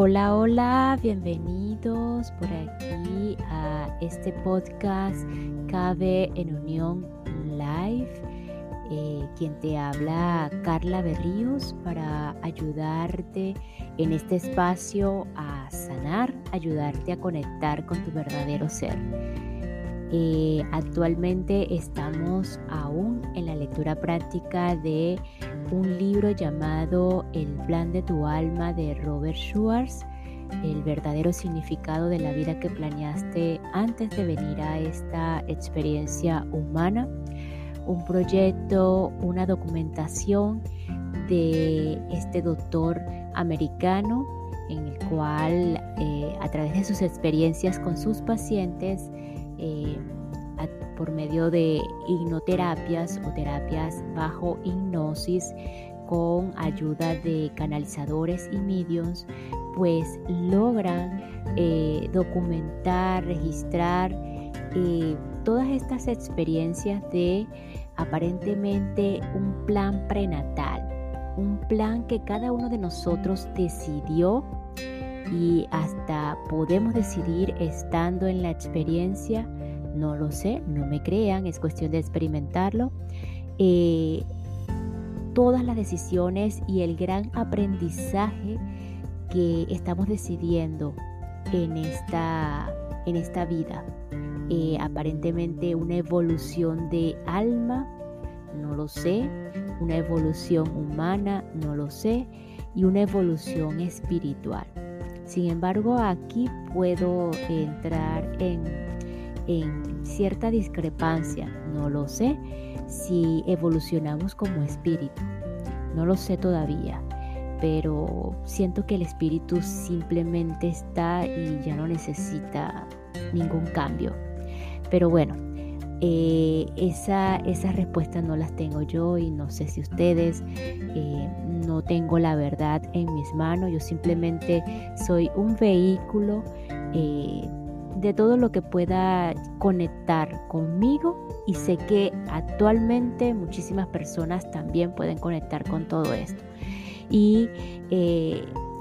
Hola, hola, bienvenidos por aquí a este podcast Cabe en Unión Live. Eh, quien te habla, Carla Berríos, para ayudarte en este espacio a sanar, ayudarte a conectar con tu verdadero ser. Eh, actualmente estamos aún en la lectura práctica de un libro llamado El plan de tu alma de Robert Schwartz, el verdadero significado de la vida que planeaste antes de venir a esta experiencia humana, un proyecto, una documentación de este doctor americano en el cual eh, a través de sus experiencias con sus pacientes eh, por medio de hipnoterapias o terapias bajo hipnosis con ayuda de canalizadores y medios, pues logran eh, documentar, registrar eh, todas estas experiencias de aparentemente un plan prenatal, un plan que cada uno de nosotros decidió y hasta podemos decidir estando en la experiencia, no lo sé, no me crean, es cuestión de experimentarlo. Eh, todas las decisiones y el gran aprendizaje que estamos decidiendo en esta, en esta vida. Eh, aparentemente una evolución de alma, no lo sé, una evolución humana, no lo sé, y una evolución espiritual. Sin embargo, aquí puedo entrar en, cierta discrepancia. No lo sé si evolucionamos como espíritu. No lo sé todavía pero siento que el espíritu simplemente está y ya no necesita ningún cambio. Pero bueno, eh, esa, esas respuestas no las tengo yo y no sé si ustedes, eh, no tengo la verdad en mis manos, yo simplemente soy un vehículo eh, de todo lo que pueda conectar conmigo y sé que actualmente muchísimas personas también pueden conectar con todo esto. Y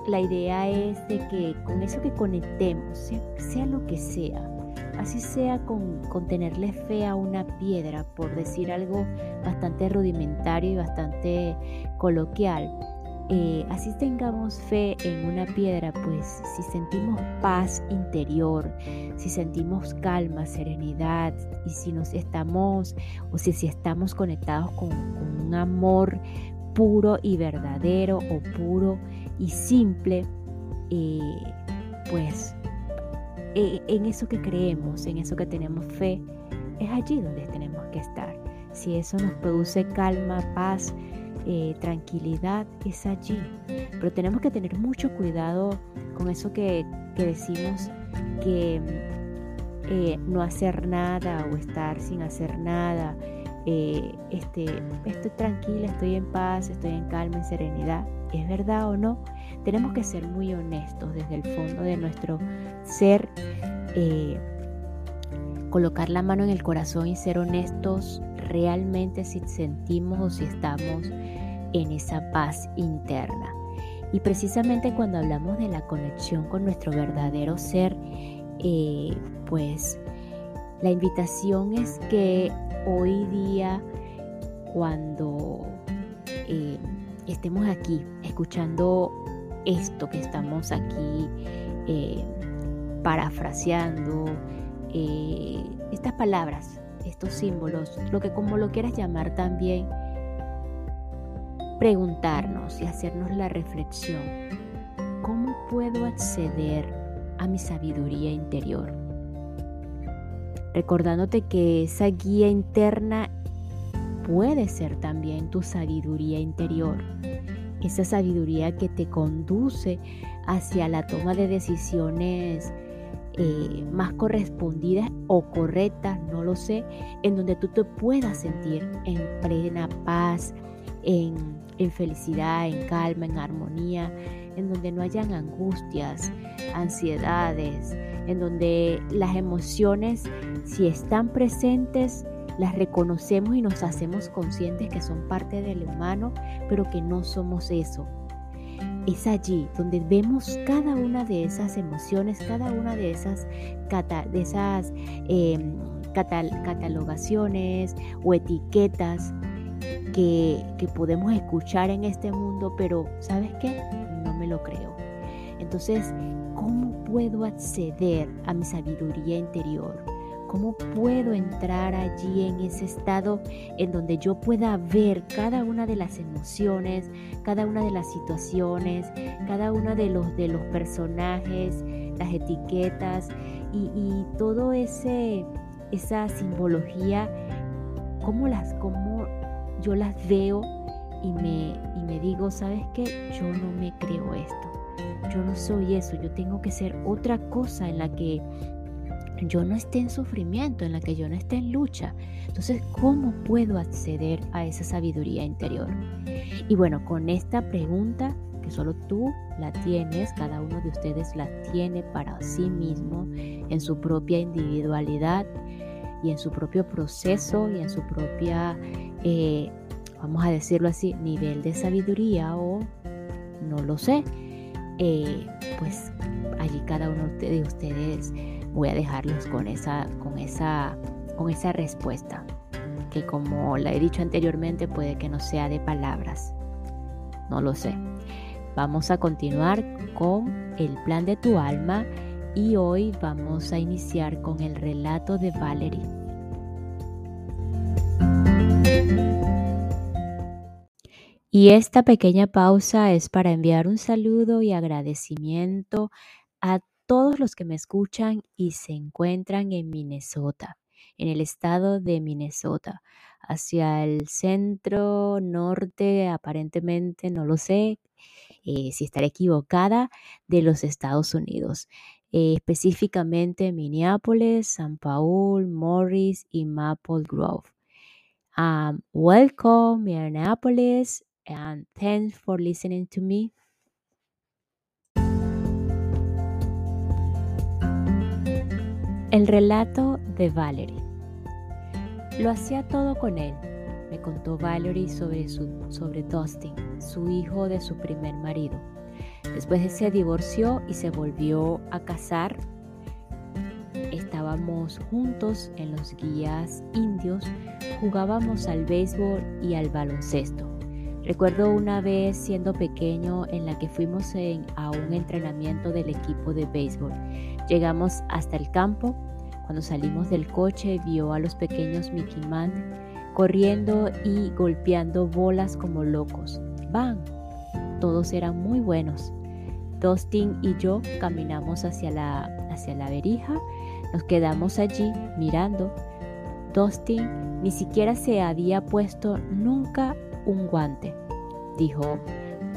la idea es de que con eso que conectemos, sea lo que sea, así sea con, tenerle fe a una piedra, por decir algo bastante rudimentario y bastante coloquial. Eh, así tengamos fe en una piedra, pues si sentimos paz interior, si sentimos calma, serenidad y si nos estamos o si, estamos conectados con, un amor puro y verdadero o puro y simple, eh, pues en eso que creemos, en eso que tenemos fe, es allí donde tenemos que estar. Si eso nos produce calma, paz, eh, tranquilidad, es allí. Pero tenemos que tener mucho cuidado con eso que, decimos que eh, no hacer nada o estar sin hacer nada. este, estoy tranquila, estoy en paz, estoy en calma, en serenidad. ¿Es verdad o no? Tenemos que ser muy honestos desde el fondo de nuestro ser, eh, colocar la mano en el corazón y ser honestos realmente si sentimos o si estamos en esa paz interna. Y precisamente cuando hablamos de la conexión con nuestro verdadero ser, eh, pues la invitación es que hoy día, cuando eh, estemos aquí escuchando esto que estamos aquí eh, parafraseando, eh, estas palabras, estos símbolos, lo que como lo quieras llamar también, preguntarnos y hacernos la reflexión, ¿cómo puedo acceder a mi sabiduría interior? Recordándote que esa guía interna puede ser también tu sabiduría interior, esa sabiduría que te conduce hacia la toma de decisiones eh, más correspondidas o correctas, no lo sé, en donde tú te puedas sentir en plena paz, en, en felicidad, en calma, en armonía, en donde no hayan angustias, ansiedades, en donde las emociones, si están presentes, las reconocemos y nos hacemos conscientes que son parte del humano, pero que no somos eso. es allí donde vemos cada una de esas emociones, cada una de esas, de esas em, catalogaciones o etiquetas que, que podemos escuchar en este mundo, pero ¿sabes qué? No me lo creo. Entonces, ¿cómo puedo acceder a mi sabiduría interior? ¿Cómo puedo entrar allí en ese estado en donde yo pueda ver cada una de las emociones, cada una de las situaciones, cada uno de los, de los personajes, las etiquetas y, todo ese esa simbología, cómo las cómo yo las veo y me, y me digo, ¿sabes qué? Yo no me creo esto. Yo no soy eso, yo tengo que ser otra cosa en la que yo no esté en sufrimiento, en la que yo no esté en lucha. Entonces, ¿cómo puedo acceder a esa sabiduría interior? Y bueno, con esta pregunta, que solo tú la tienes, cada uno de ustedes la tiene para sí mismo, en su propia individualidad y en su propio proceso y en su propia, eh, vamos a decirlo así, nivel de sabiduría o no lo sé, eh, pues allí cada uno de ustedes voy a dejarlos con esa, con esa, con esa respuesta, que como la he dicho anteriormente puede que no sea de palabras, no lo sé. Vamos a continuar con el plan de tu alma y hoy vamos a iniciar con el relato de Valerie. Y esta pequeña pausa es para enviar un saludo y agradecimiento a todos los que me escuchan y se encuentran en Minnesota, en el estado de Minnesota, hacia el centro norte, aparentemente, no lo sé eh, si estaré equivocada, de los Estados Unidos. Eh, específicamente Minneapolis, San Paul, Morris y Maple Grove. Um, welcome, Minneapolis, and thanks for listening to me. El relato de Valerie. Lo hacía todo con él, me contó Valerie sobre, su, sobre Dustin, su hijo de su primer marido. Después se divorció y se volvió a casar. Estábamos juntos en los guías indios, jugábamos al béisbol y al baloncesto. Recuerdo una vez siendo pequeño en la que fuimos a un entrenamiento del equipo de béisbol. Llegamos hasta el campo. Cuando salimos del coche vio a los pequeños Mickey Man corriendo y golpeando bolas como locos. ¡Bang! Todos eran muy buenos. Dustin y yo caminamos hacia la, hacia la verija. Nos quedamos allí mirando. Dustin ni siquiera se había puesto nunca un guante. Dijo,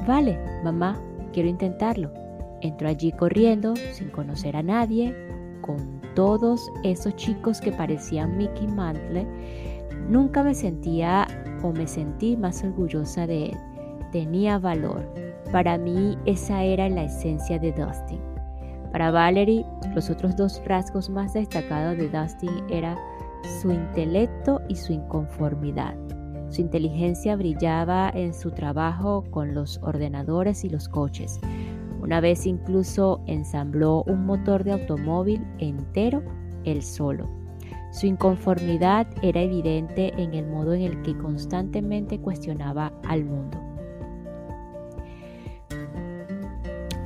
vale, mamá, quiero intentarlo. Entró allí corriendo, sin conocer a nadie, con todos esos chicos que parecían Mickey Mantle. Nunca me sentía o me sentí más orgullosa de él. Tenía valor. Para mí esa era la esencia de Dustin. Para Valerie, los otros dos rasgos más destacados de Dustin era su intelecto y su inconformidad. Su inteligencia brillaba en su trabajo con los ordenadores y los coches. Una vez incluso ensambló un motor de automóvil entero él solo. Su inconformidad era evidente en el modo en el que constantemente cuestionaba al mundo.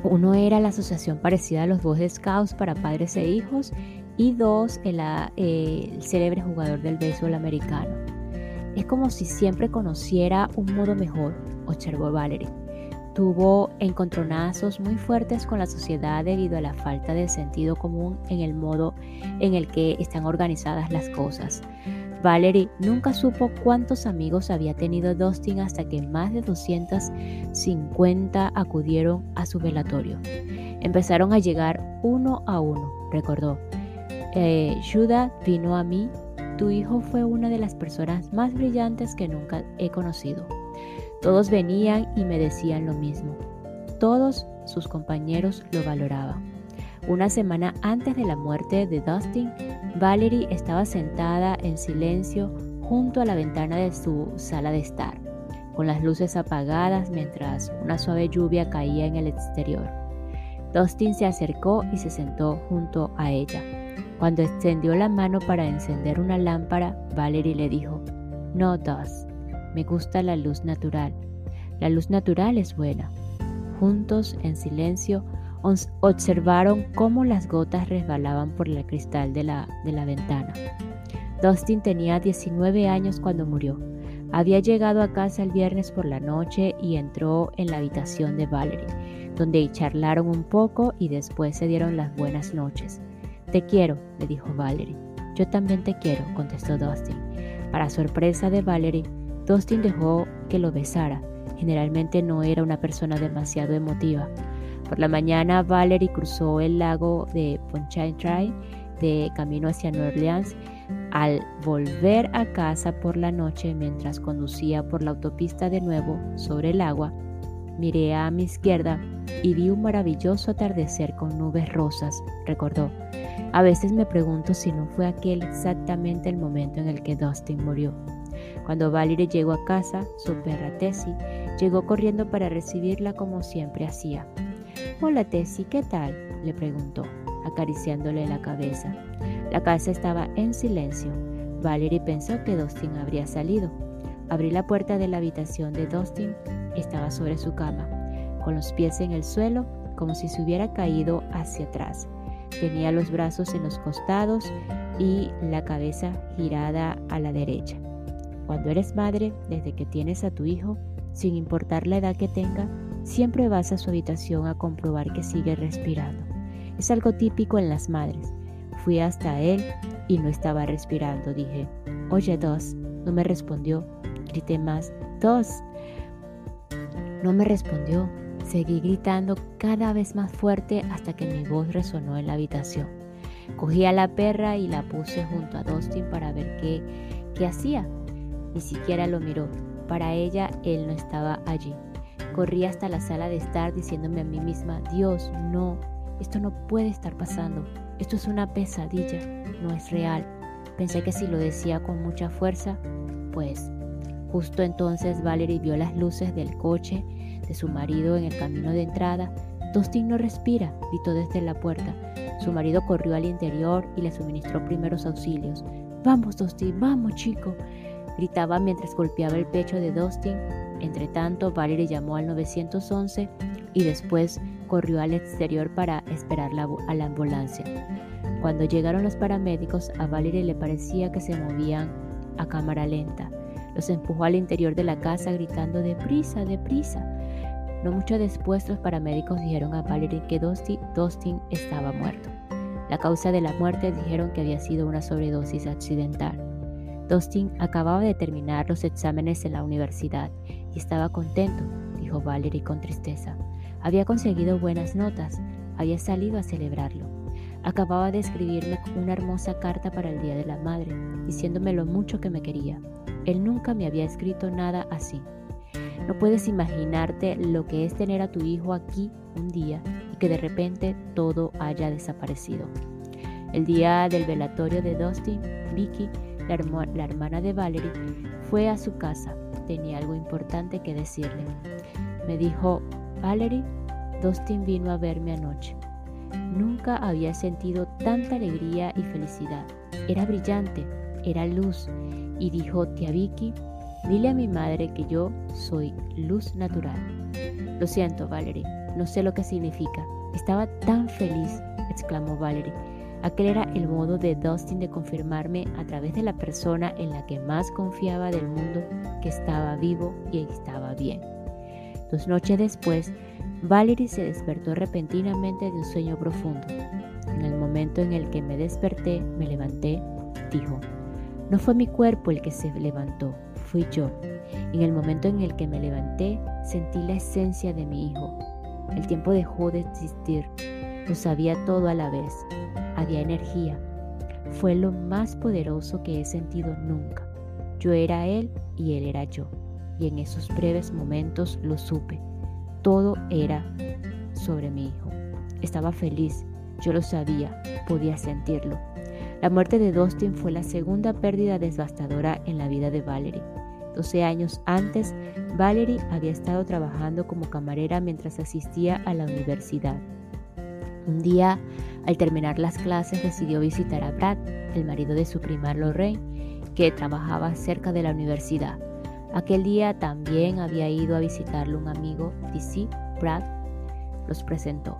Uno era la asociación parecida a los Boy Scouts para padres e hijos y dos, el, el célebre jugador del béisbol americano. Es como si siempre conociera un modo mejor, observó Valerie. Tuvo encontronazos muy fuertes con la sociedad debido a la falta de sentido común en el modo en el que están organizadas las cosas. Valerie nunca supo cuántos amigos había tenido Dustin hasta que más de 250 acudieron a su velatorio. Empezaron a llegar uno a uno, recordó. Eh, Judah vino a mí tu hijo fue una de las personas más brillantes que nunca he conocido. Todos venían y me decían lo mismo. Todos sus compañeros lo valoraban. Una semana antes de la muerte de Dustin, Valerie estaba sentada en silencio junto a la ventana de su sala de estar. con las luces apagadas mientras una suave lluvia caía en el exterior. Dustin se acercó y se sentó junto a ella. Cuando extendió la mano para encender una lámpara, Valerie le dijo, No, Dust, me gusta la luz natural. La luz natural es buena. Juntos, en silencio, observaron cómo las gotas resbalaban por el cristal de la, de la ventana. Dustin tenía 19 años cuando murió. Había llegado a casa el viernes por la noche y entró en la habitación de Valerie, donde charlaron un poco y después se dieron las buenas noches. Te quiero, le dijo Valerie. Yo también te quiero, contestó Dustin. Para sorpresa de Valerie, Dustin dejó que lo besara. Generalmente no era una persona demasiado emotiva. Por la mañana, Valerie cruzó el lago de Pontchartrain de camino hacia Nueva Orleans al volver a casa por la noche mientras conducía por la autopista de nuevo sobre el agua, miré a mi izquierda y vi un maravilloso atardecer con nubes rosas, recordó. A veces me pregunto si no fue aquel exactamente el momento en el que Dustin murió. Cuando Valerie llegó a casa, su perra Tessie llegó corriendo para recibirla como siempre hacía. Hola Tessie, ¿qué tal? le preguntó acariciándole la cabeza. La casa estaba en silencio. Valerie pensó que Dustin habría salido. Abrí la puerta de la habitación de Dustin. Estaba sobre su cama, con los pies en el suelo, como si se hubiera caído hacia atrás. Tenía los brazos en los costados y la cabeza girada a la derecha. Cuando eres madre, desde que tienes a tu hijo, sin importar la edad que tenga, siempre vas a su habitación a comprobar que sigue respirando. Es algo típico en las madres. Fui hasta él y no estaba respirando. Dije, oye, Dos. No me respondió. Grité más, Dos. No me respondió. Seguí gritando cada vez más fuerte hasta que mi voz resonó en la habitación. Cogí a la perra y la puse junto a Dustin para ver qué, qué hacía. Ni siquiera lo miró. Para ella, él no estaba allí. Corrí hasta la sala de estar diciéndome a mí misma, Dios, no, esto no puede estar pasando. Esto es una pesadilla, no es real. Pensé que si lo decía con mucha fuerza, pues justo entonces Valerie vio las luces del coche de su marido en el camino de entrada. Dustin no respira, gritó desde la puerta. Su marido corrió al interior y le suministró primeros auxilios. Vamos, Dustin, vamos, chico, gritaba mientras golpeaba el pecho de Dustin. Entre tanto, Valerie llamó al 911 y después corrió al exterior para esperar a la ambulancia. Cuando llegaron los paramédicos, a Valerie le parecía que se movían a cámara lenta. Los empujó al interior de la casa gritando deprisa, deprisa. No mucho después los paramédicos dijeron a Valerie que Dustin estaba muerto. La causa de la muerte dijeron que había sido una sobredosis accidental. Dustin acababa de terminar los exámenes en la universidad y estaba contento, dijo Valerie con tristeza. Había conseguido buenas notas, había salido a celebrarlo. Acababa de escribirme una hermosa carta para el Día de la Madre, diciéndome lo mucho que me quería. Él nunca me había escrito nada así. No puedes imaginarte lo que es tener a tu hijo aquí un día y que de repente todo haya desaparecido. El día del velatorio de Dusty, Vicky, la, la hermana de Valerie, fue a su casa. Tenía algo importante que decirle. Me dijo, Valerie, Dustin vino a verme anoche. Nunca había sentido tanta alegría y felicidad. Era brillante, era luz, y dijo, tía Vicky, dile a mi madre que yo soy luz natural. Lo siento, Valerie, no sé lo que significa. Estaba tan feliz, exclamó Valerie. Aquel era el modo de Dustin de confirmarme a través de la persona en la que más confiaba del mundo que estaba vivo y estaba bien. Dos noches después, Valerie se despertó repentinamente de un sueño profundo. En el momento en el que me desperté, me levanté, dijo. No fue mi cuerpo el que se levantó, fui yo. En el momento en el que me levanté, sentí la esencia de mi hijo. El tiempo dejó de existir. Lo sabía todo a la vez. Había energía. Fue lo más poderoso que he sentido nunca. Yo era él y él era yo y en esos breves momentos lo supe. Todo era sobre mi hijo. Estaba feliz, yo lo sabía, podía sentirlo. La muerte de Dustin fue la segunda pérdida devastadora en la vida de Valerie. 12 años antes, Valerie había estado trabajando como camarera mientras asistía a la universidad. Un día, al terminar las clases, decidió visitar a Brad, el marido de su prima Lorraine, que trabajaba cerca de la universidad. Aquel día también había ido a visitarle un amigo, DC, Brad, los presentó.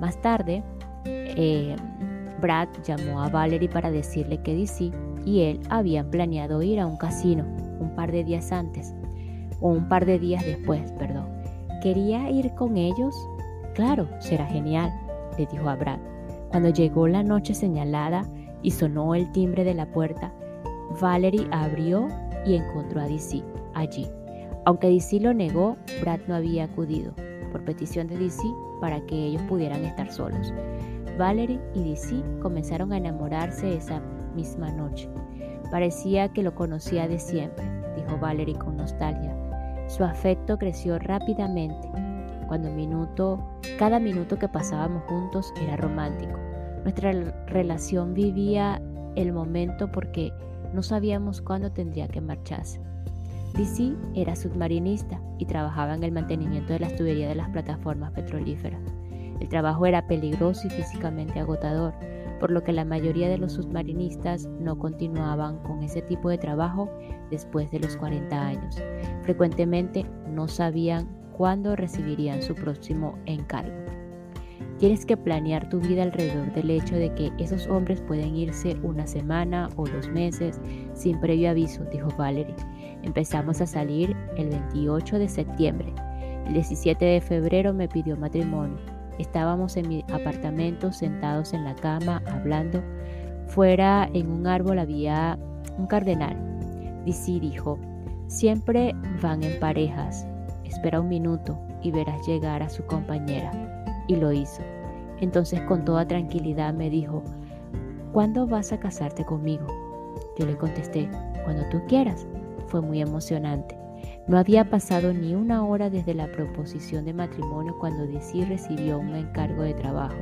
Más tarde, eh, Brad llamó a Valerie para decirle que DC y él habían planeado ir a un casino un par de días antes, o un par de días después, perdón. ¿Quería ir con ellos? Claro, será genial, le dijo a Brad. Cuando llegó la noche señalada y sonó el timbre de la puerta, Valerie abrió y encontró a DC allí. Aunque DC lo negó, Brad no había acudido, por petición de DC, para que ellos pudieran estar solos. Valerie y DC comenzaron a enamorarse esa misma noche. Parecía que lo conocía de siempre, dijo Valerie con nostalgia. Su afecto creció rápidamente. Cuando minuto, cada minuto que pasábamos juntos era romántico. Nuestra relación vivía el momento porque no sabíamos cuándo tendría que marcharse. DC era submarinista y trabajaba en el mantenimiento de las tuberías de las plataformas petrolíferas. El trabajo era peligroso y físicamente agotador, por lo que la mayoría de los submarinistas no continuaban con ese tipo de trabajo después de los 40 años. Frecuentemente no sabían cuándo recibirían su próximo encargo. Tienes que planear tu vida alrededor del hecho de que esos hombres pueden irse una semana o dos meses sin previo aviso, dijo Valerie. Empezamos a salir el 28 de septiembre. El 17 de febrero me pidió matrimonio. Estábamos en mi apartamento sentados en la cama hablando. Fuera en un árbol había un cardenal. DC dijo, siempre van en parejas. Espera un minuto y verás llegar a su compañera. Y lo hizo. Entonces con toda tranquilidad me dijo, ¿cuándo vas a casarte conmigo? Yo le contesté, cuando tú quieras. Fue muy emocionante. No había pasado ni una hora desde la proposición de matrimonio cuando DC recibió un encargo de trabajo.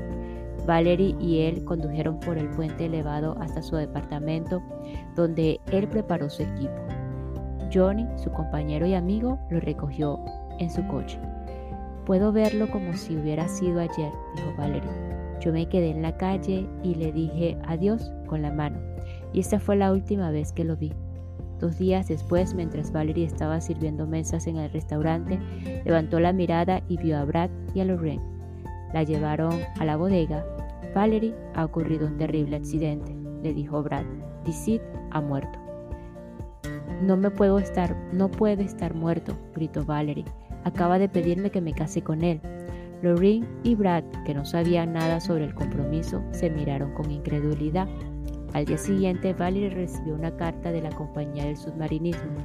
Valerie y él condujeron por el puente elevado hasta su departamento, donde él preparó su equipo. Johnny, su compañero y amigo, lo recogió en su coche. Puedo verlo como si hubiera sido ayer, dijo Valerie. Yo me quedé en la calle y le dije adiós con la mano, y esa fue la última vez que lo vi. Dos días después, mientras Valerie estaba sirviendo mesas en el restaurante, levantó la mirada y vio a Brad y a Lorraine. La llevaron a la bodega. Valerie, ha ocurrido un terrible accidente, le dijo Brad. Dicid ha muerto. No me puedo estar, no puede estar muerto, gritó Valerie. Acaba de pedirme que me case con él. Lorraine y Brad, que no sabían nada sobre el compromiso, se miraron con incredulidad. Al día siguiente, Valerie recibió una carta de la compañía del submarinismo.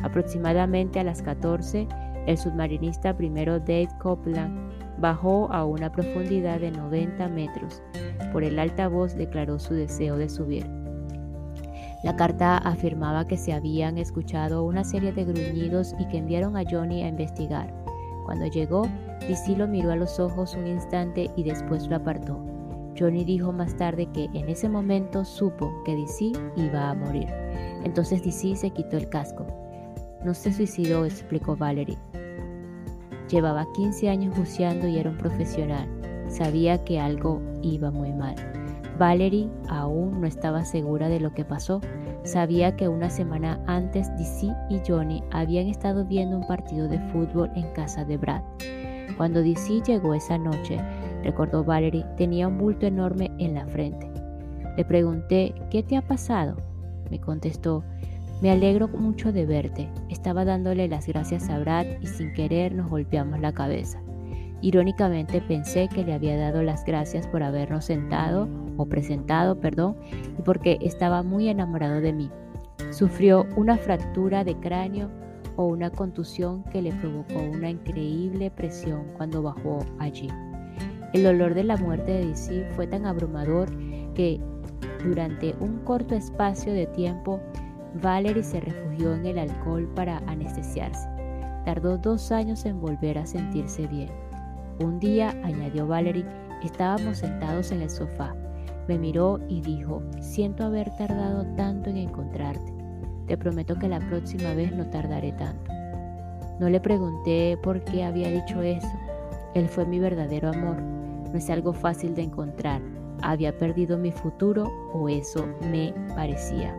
Aproximadamente a las 14, el submarinista primero Dave Copeland bajó a una profundidad de 90 metros. Por el altavoz declaró su deseo de subir. La carta afirmaba que se habían escuchado una serie de gruñidos y que enviaron a Johnny a investigar. Cuando llegó, DC lo miró a los ojos un instante y después lo apartó. Johnny dijo más tarde que en ese momento supo que DC iba a morir. Entonces DC se quitó el casco. No se suicidó, explicó Valerie. Llevaba 15 años buceando y era un profesional. Sabía que algo iba muy mal. Valerie aún no estaba segura de lo que pasó. Sabía que una semana antes DC y Johnny habían estado viendo un partido de fútbol en casa de Brad. Cuando DC llegó esa noche, recordó Valerie, tenía un bulto enorme en la frente. Le pregunté, ¿qué te ha pasado? Me contestó, me alegro mucho de verte. Estaba dándole las gracias a Brad y sin querer nos golpeamos la cabeza. Irónicamente pensé que le había dado las gracias por habernos sentado o presentado, perdón, y porque estaba muy enamorado de mí. Sufrió una fractura de cráneo o una contusión que le provocó una increíble presión cuando bajó allí. El dolor de la muerte de DC fue tan abrumador que durante un corto espacio de tiempo Valerie se refugió en el alcohol para anestesiarse. Tardó dos años en volver a sentirse bien. Un día, añadió Valerie, estábamos sentados en el sofá. Me miró y dijo, siento haber tardado tanto en encontrarte. Te prometo que la próxima vez no tardaré tanto. No le pregunté por qué había dicho eso. Él fue mi verdadero amor. No es algo fácil de encontrar. Había perdido mi futuro o eso me parecía.